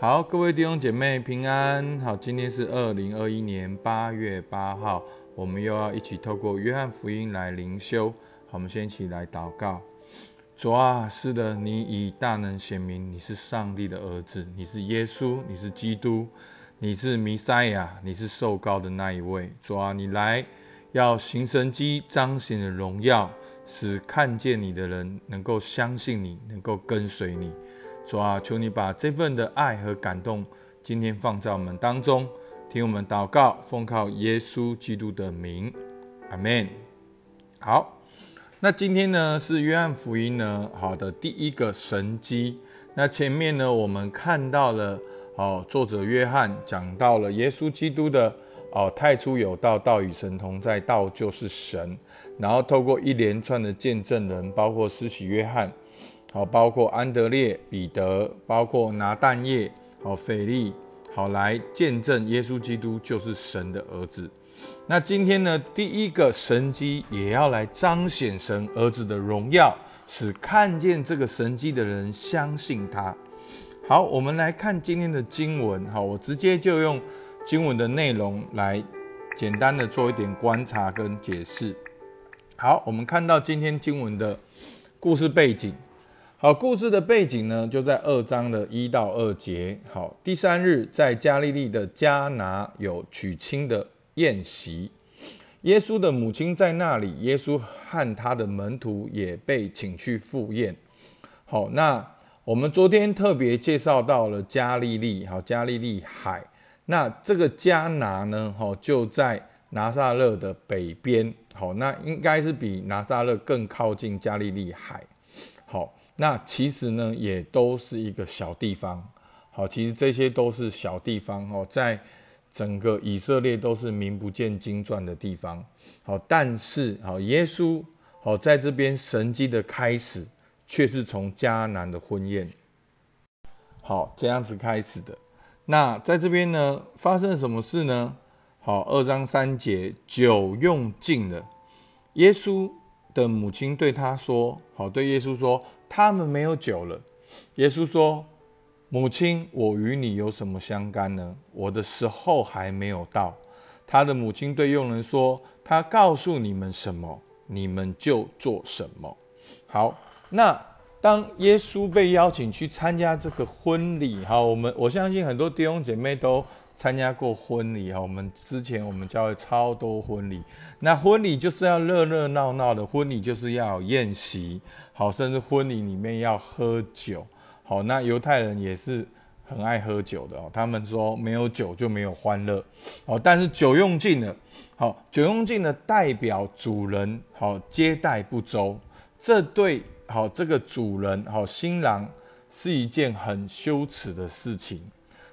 好，各位弟兄姐妹平安。好，今天是二零二一年八月八号，我们又要一起透过约翰福音来灵修。好，我们先一起来祷告。主啊，是的，你以大能显明，你是上帝的儿子，你是耶稣，你是基督，你是弥赛亚，你是受膏的那一位。主啊，你来要行神迹，彰显的荣耀，使看见你的人能够相信你，能够跟随你。主啊，求你把这份的爱和感动，今天放在我们当中，听我们祷告，奉靠耶稣基督的名，阿门。好。那今天呢是约翰福音呢好的第一个神机。那前面呢我们看到了哦，作者约翰讲到了耶稣基督的哦太初有道，道与神同在，道就是神。然后透过一连串的见证人，包括施洗约翰，好，包括安德烈、彼得，包括拿但业，好，腓力，好来见证耶稣基督就是神的儿子。那今天呢，第一个神机也要来彰显神儿子的荣耀，使看见这个神机的人相信他。好，我们来看今天的经文。好，我直接就用经文的内容来简单的做一点观察跟解释。好，我们看到今天经文的故事背景。好，故事的背景呢，就在二章的一到二节。好，第三日在加利利的加拿有娶亲的。宴席，耶稣的母亲在那里，耶稣和他的门徒也被请去赴宴。好，那我们昨天特别介绍到了加利利，好，加利利海。那这个加拿呢，好，就在拿撒勒的北边。好，那应该是比拿撒勒更靠近加利利海。那其实呢，也都是一个小地方。好，其实这些都是小地方。哦，在整个以色列都是名不见经传的地方，好，但是好，耶稣好在这边神迹的开始，却是从迦南的婚宴，好这样子开始的。那在这边呢，发生了什么事呢？好，二章三节，酒用尽了，耶稣的母亲对他说：“好，对耶稣说，他们没有酒了。”耶稣说。母亲，我与你有什么相干呢？我的时候还没有到。他的母亲对佣人说：“他告诉你们什么，你们就做什么。”好，那当耶稣被邀请去参加这个婚礼，哈，我们我相信很多弟兄姐妹都参加过婚礼，哈，我们之前我们教会超多婚礼。那婚礼就是要热热闹闹的，婚礼就是要宴席，好，甚至婚礼里面要喝酒。好，那犹太人也是很爱喝酒的哦。他们说没有酒就没有欢乐，好，但是酒用尽了，好，酒用尽了代表主人好接待不周，这对好这个主人好新郎是一件很羞耻的事情。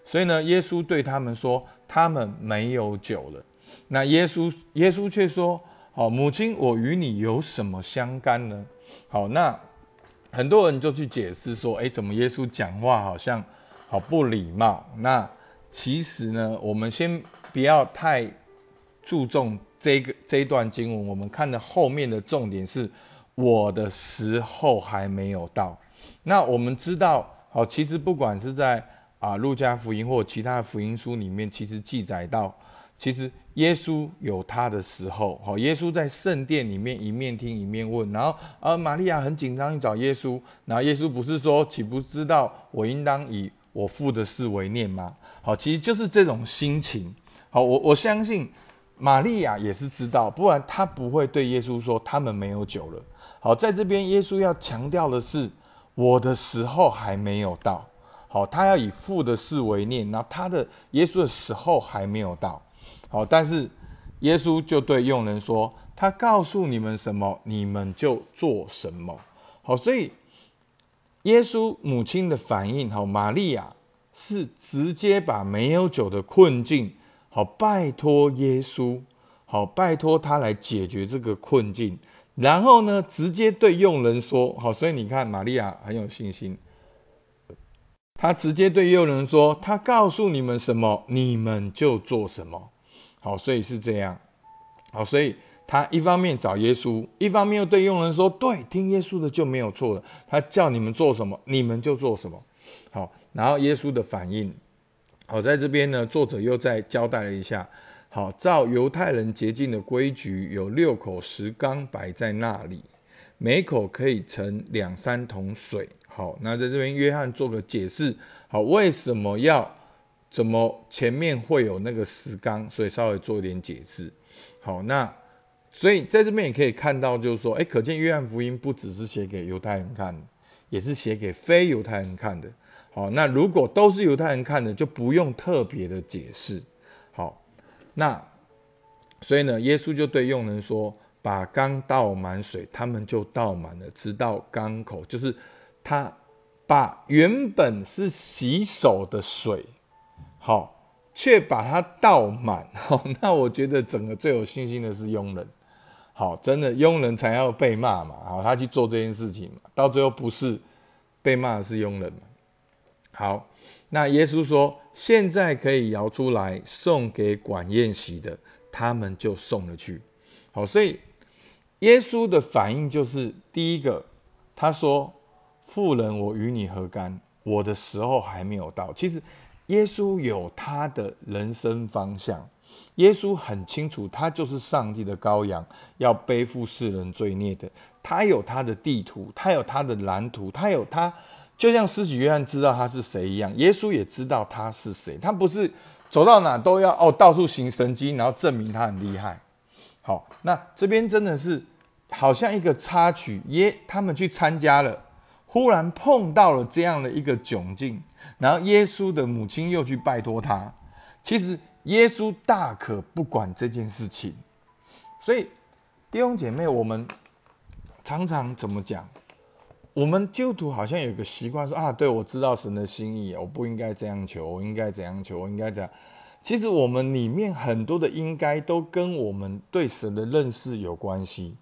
所以呢，耶稣对他们说，他们没有酒了。那耶稣耶稣却说，好，母亲，我与你有什么相干呢？好，那。很多人就去解释说：“哎，怎么耶稣讲话好像好不礼貌？”那其实呢，我们先不要太注重这个这一段经文。我们看的后面的重点是：我的时候还没有到。那我们知道，好，其实不管是在啊路加福音或其他的福音书里面，其实记载到。其实耶稣有他的时候，好，耶稣在圣殿里面一面听一面问，然后啊，玛利亚很紧张去找耶稣，然后耶稣不是说岂不知道我应当以我父的事为念吗？好，其实就是这种心情。好，我我相信玛利亚也是知道，不然他不会对耶稣说他们没有酒了。好，在这边耶稣要强调的是我的时候还没有到。好，他要以父的事为念，那他的耶稣的时候还没有到。好，但是耶稣就对佣人说：“他告诉你们什么，你们就做什么。”好，所以耶稣母亲的反应，好，玛利亚是直接把没有酒的困境，好，拜托耶稣，好，拜托他来解决这个困境。然后呢，直接对佣人说：“好，所以你看，玛利亚很有信心。他直接对佣人说：他告诉你们什么，你们就做什么。”好，所以是这样。好，所以他一方面找耶稣，一方面又对佣人说：“对，听耶稣的就没有错了。他叫你们做什么，你们就做什么。”好，然后耶稣的反应，好，在这边呢，作者又再交代了一下。好，照犹太人洁净的规矩，有六口石缸摆在那里，每口可以盛两三桶水。好，那在这边约翰做个解释。好，为什么要怎么前面会有那个石缸？所以稍微做一点解释。好，那所以在这边也可以看到，就是说，哎，可见约翰福音不只是写给犹太人看，也是写给非犹太人看的。好，那如果都是犹太人看的，就不用特别的解释。好。那，所以呢，耶稣就对佣人说：“把缸倒满水，他们就倒满了，直到缸口。就是他把原本是洗手的水，好，却把它倒满。好，那我觉得整个最有信心的是佣人。好，真的佣人才要被骂嘛。好，他去做这件事情嘛，到最后不是被骂的是佣人嘛。好。”那耶稣说：“现在可以摇出来送给管宴席的，他们就送了去。”好，所以耶稣的反应就是第一个，他说：“富人，我与你何干？我的时候还没有到。”其实耶稣有他的人生方向，耶稣很清楚，他就是上帝的羔羊，要背负世人罪孽的。他有他的地图，他有他的蓝图，他有他。就像施洗约翰知道他是谁一样，耶稣也知道他是谁。他不是走到哪都要哦到处行神迹，然后证明他很厉害。好，那这边真的是好像一个插曲，耶他们去参加了，忽然碰到了这样的一个窘境，然后耶稣的母亲又去拜托他。其实耶稣大可不管这件事情，所以弟兄姐妹，我们常常怎么讲？我们基督徒好像有个习惯说啊，对我知道神的心意，我不应该这样求，我应该怎样求，我应该怎样。其实我们里面很多的应该都跟我们对神的认识有关系。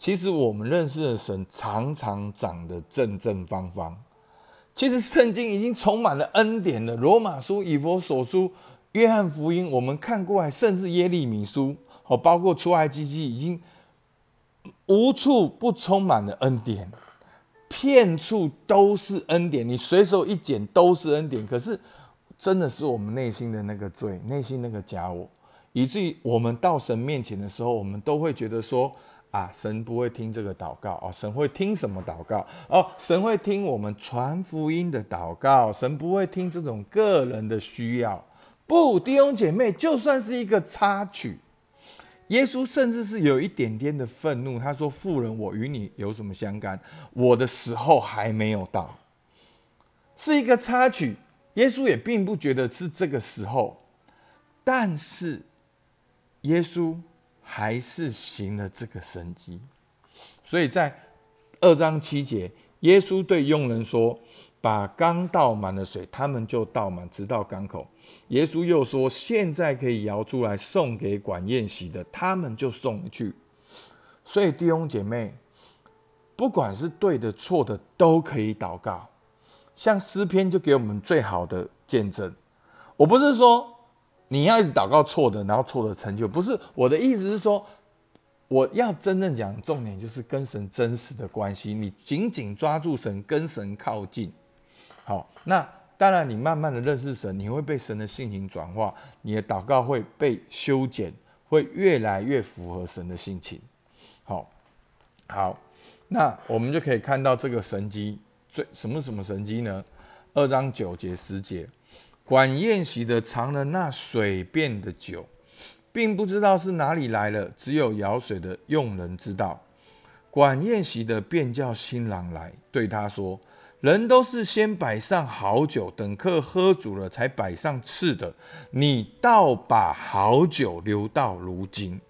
其实我们认识的神常常长得正正方方。其实圣经已经充满了恩典了，罗马书、以佛所书、约翰福音，我们看过来，甚至耶利米书，哦，包括出埃及记，已经无处不充满了恩典。片处都是恩典，你随手一捡都是恩典。可是，真的是我们内心的那个罪，内心那个假我，以至于我们到神面前的时候，我们都会觉得说：啊，神不会听这个祷告哦，神会听什么祷告哦？神会听我们传福音的祷告，神不会听这种个人的需要。不，弟兄姐妹，就算是一个插曲。耶稣甚至是有一点点的愤怒，他说：“妇人，我与你有什么相干？我的时候还没有到。”是一个插曲。耶稣也并不觉得是这个时候，但是耶稣还是行了这个神迹。所以在二章七节，耶稣对佣人说。把缸倒满了水，他们就倒满，直到缸口。耶稣又说：“现在可以摇出来送给管宴席的，他们就送去。”所以弟兄姐妹，不管是对的错的，都可以祷告。像诗篇就给我们最好的见证。我不是说你要一直祷告错的，然后错的成就，不是我的意思是说，我要真正讲重点就是跟神真实的关系，你紧紧抓住神，跟神靠近。好，那当然，你慢慢的认识神，你会被神的性情转化，你的祷告会被修剪，会越来越符合神的性情。好，好，那我们就可以看到这个神机，最什么什么神机呢？二章九节十节，管宴席的尝了那水变的酒，并不知道是哪里来了，只有舀水的用人知道。管宴席的便叫新郎来，对他说。人都是先摆上好酒，等客喝足了才摆上次的。你倒把好酒留到如今。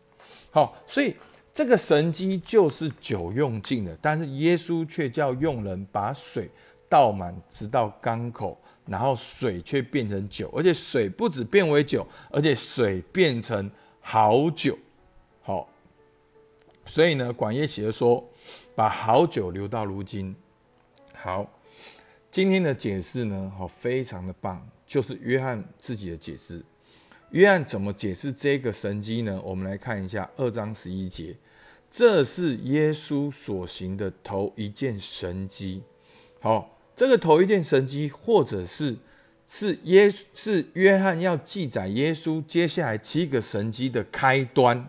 好，所以这个神机就是酒用尽了，但是耶稣却叫用人把水倒满，直到缸口，然后水却变成酒，而且水不止变为酒，而且水变成好酒。好，所以呢，管耶写的说，把好酒留到如今。好。今天的解释呢，好，非常的棒，就是约翰自己的解释。约翰怎么解释这个神迹呢？我们来看一下二章十一节，这是耶稣所行的头一件神迹。好，这个头一件神迹，或者是是耶是约翰要记载耶稣接下来七个神迹的开端。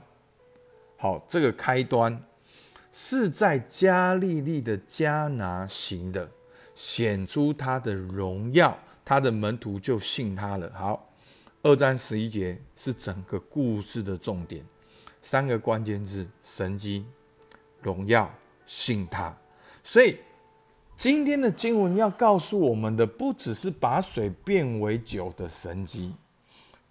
好，这个开端是在加利利的加拿行的，显出他的荣耀，他的门徒就信他了。好，二章十一节是整个故事的重点，三个关键字：神迹、荣耀、信他。所以。今天的经文要告诉我们的，不只是把水变为酒的神迹。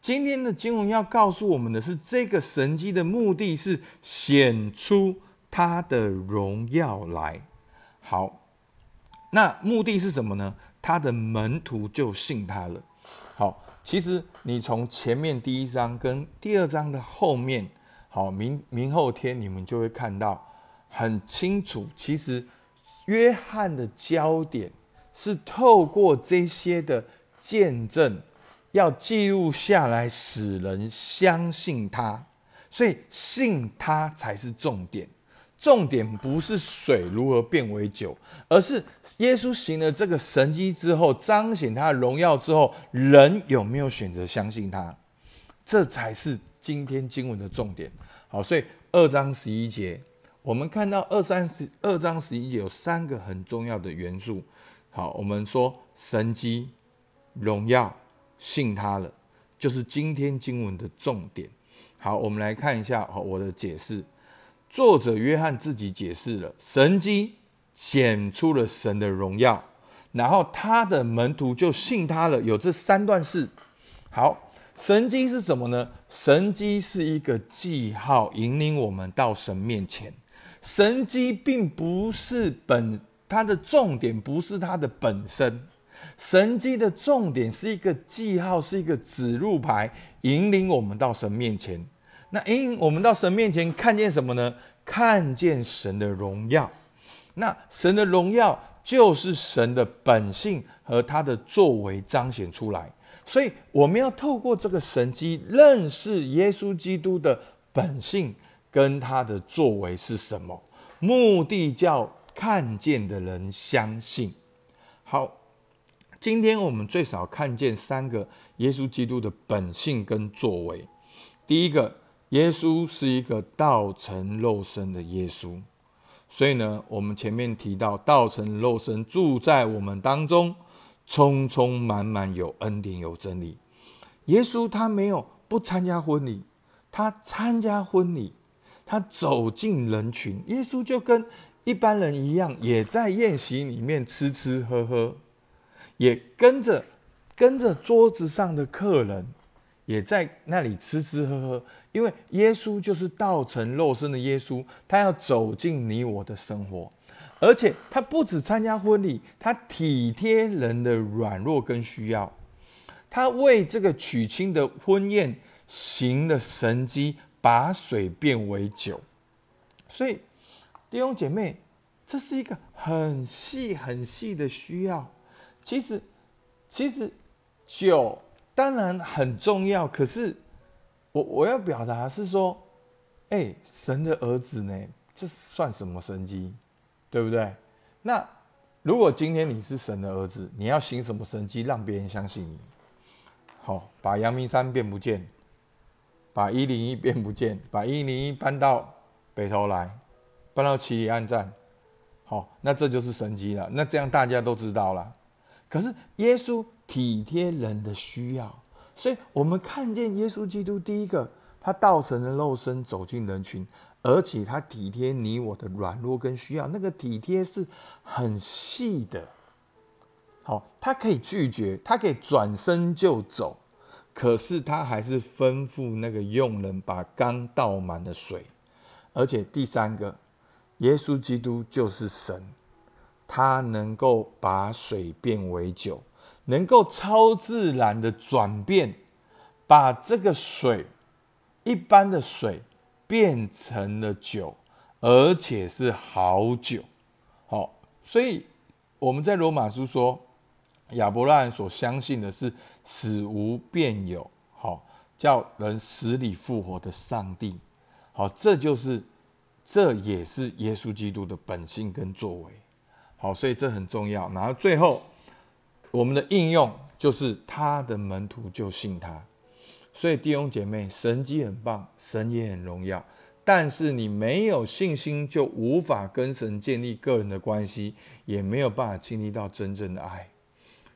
今天的经文要告诉我们的是，这个神迹的目的是显出他的荣耀来。好，那目的是什么呢？他的门徒就信他了。好，其实你从前面第一章跟第二章的后面，好明明后天你们就会看到很清楚，其实。约翰的焦点是透过这些的见证，要记录下来，使人相信他。所以信他才是重点。重点不是水如何变为酒，而是耶稣行了这个神迹之后，彰显他的荣耀之后，人有没有选择相信他？这才是今天经文的重点。好，所以二章十一节。我们看到二三十二章十一节有三个很重要的元素。好，我们说神机、荣耀、信他了，就是今天经文的重点。好，我们来看一下好我的解释。作者约翰自己解释了神机显出了神的荣耀，然后他的门徒就信他了。有这三段式。好，神机是什么呢？神机是一个记号，引领我们到神面前。神机并不是本，它的重点不是它的本身，神机的重点是一个记号，是一个指路牌，引领我们到神面前。那引我们到神面前，看见什么呢？看见神的荣耀。那神的荣耀就是神的本性和他的作为彰显出来。所以我们要透过这个神机，认识耶稣基督的本性。跟他的作为是什么？目的叫看见的人相信。好，今天我们最少看见三个耶稣基督的本性跟作为。第一个，耶稣是一个道成肉身的耶稣，所以呢，我们前面提到道成肉身住在我们当中，充充满满有恩典有真理。耶稣他没有不参加婚礼，他参加婚礼。他走进人群，耶稣就跟一般人一样，也在宴席里面吃吃喝喝，也跟着跟着桌子上的客人，也在那里吃吃喝喝。因为耶稣就是道成肉身的耶稣，他要走进你我的生活，而且他不止参加婚礼，他体贴人的软弱跟需要，他为这个娶亲的婚宴行了神迹。把水变为酒，所以弟兄姐妹，这是一个很细很细的需要。其实，其实酒当然很重要，可是我我要表达是说，哎，神的儿子呢，这算什么神机，对不对？那如果今天你是神的儿子，你要行什么神机，让别人相信你？好，把阳明山变不见。把一零一变不见，把一零一搬到北头来，搬到七里岸站，好，那这就是神迹了。那这样大家都知道了。可是耶稣体贴人的需要，所以我们看见耶稣基督第一个，他道成了肉身走进人群，而且他体贴你我的软弱跟需要，那个体贴是很细的。好，他可以拒绝，他可以转身就走。可是他还是吩咐那个佣人把缸倒满了水，而且第三个，耶稣基督就是神，他能够把水变为酒，能够超自然的转变，把这个水一般的水变成了酒，而且是好酒。好，所以我们在罗马书说。亚伯拉罕所相信的是死无变有，好叫人死里复活的上帝，好，这就是这也是耶稣基督的本性跟作为，好，所以这很重要。然后最后我们的应用就是他的门徒就信他。所以弟兄姐妹，神迹很棒，神也很荣耀，但是你没有信心，就无法跟神建立个人的关系，也没有办法经历到真正的爱。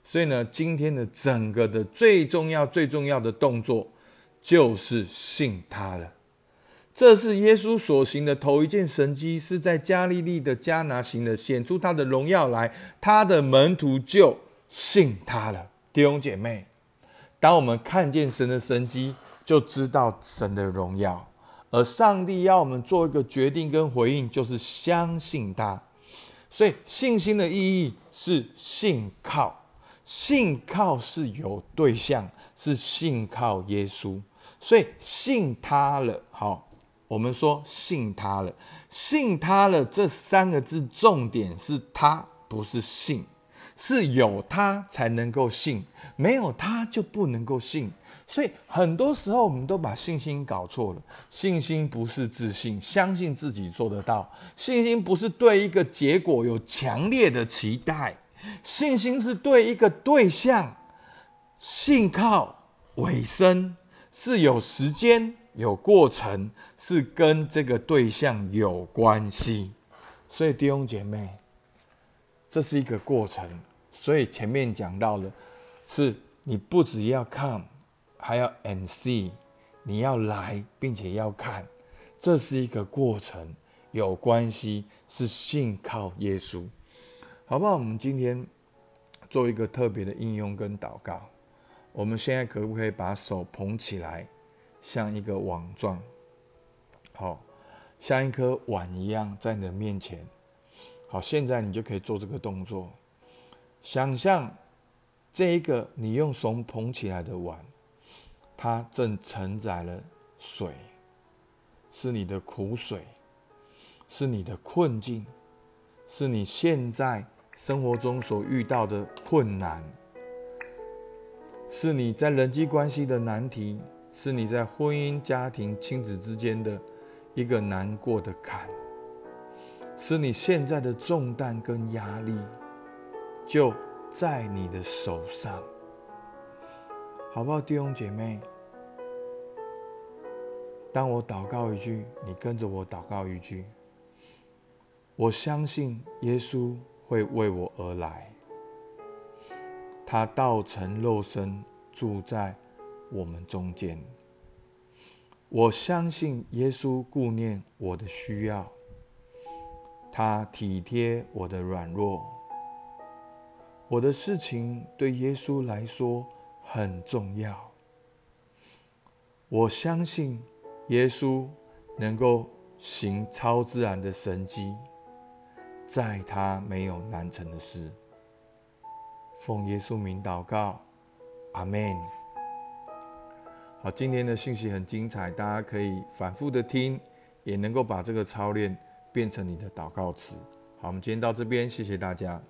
所以呢，今天的整个的最重要、最重要的动作，就是信他了。这是耶稣所行的头一件神迹，是在加利利的迦拿行的，显出他的荣耀来，他的门徒就信他了。弟兄姐妹，当我们看见神的神迹，就知道神的荣耀，而上帝要我们做一个决定跟回应，就是相信他。所以信心的意义是信靠，信靠是有对象，是信靠耶稣，所以信他了。好。我们说信他了，信他了这三个字，重点是他，不是信，是有他才能够信，没有他就不能够信。所以很多时候我们都把信心搞错了。信心不是自信，相信自己做得到；信心不是对一个结果有强烈的期待，信心是对一个对象信靠尾声，是有时间。有过程是跟这个对象有关系，所以弟兄姐妹，这是一个过程。所以前面讲到了，是你不只要看，还要 and see，你要来并且要看，这是一个过程，有关系，是信靠耶稣，好不好？我们今天做一个特别的应用跟祷告。我们现在可不可以把手捧起来？像一个网状，好，像一颗碗一样在你的面前。好，现在你就可以做这个动作，想象这一个你用手捧起来的碗，它正承载了水，是你的苦水，是你的困境，是你现在生活中所遇到的困难，是你在人际关系的难题。是你在婚姻、家庭、亲子之间的一个难过的坎，是你现在的重担跟压力，就在你的手上，好不好，弟兄姐妹？当我祷告一句，你跟着我祷告一句。我相信耶稣会为我而来，他道成肉身住在。我们中间，我相信耶稣顾念我的需要，他体贴我的软弱，我的事情对耶稣来说很重要。我相信耶稣能够行超自然的神迹，在他没有难成的事。奉耶稣名祷告，阿门。好，今天的信息很精彩，大家可以反复的听，也能够把这个操练变成你的祷告词。好，我们今天到这边，谢谢大家。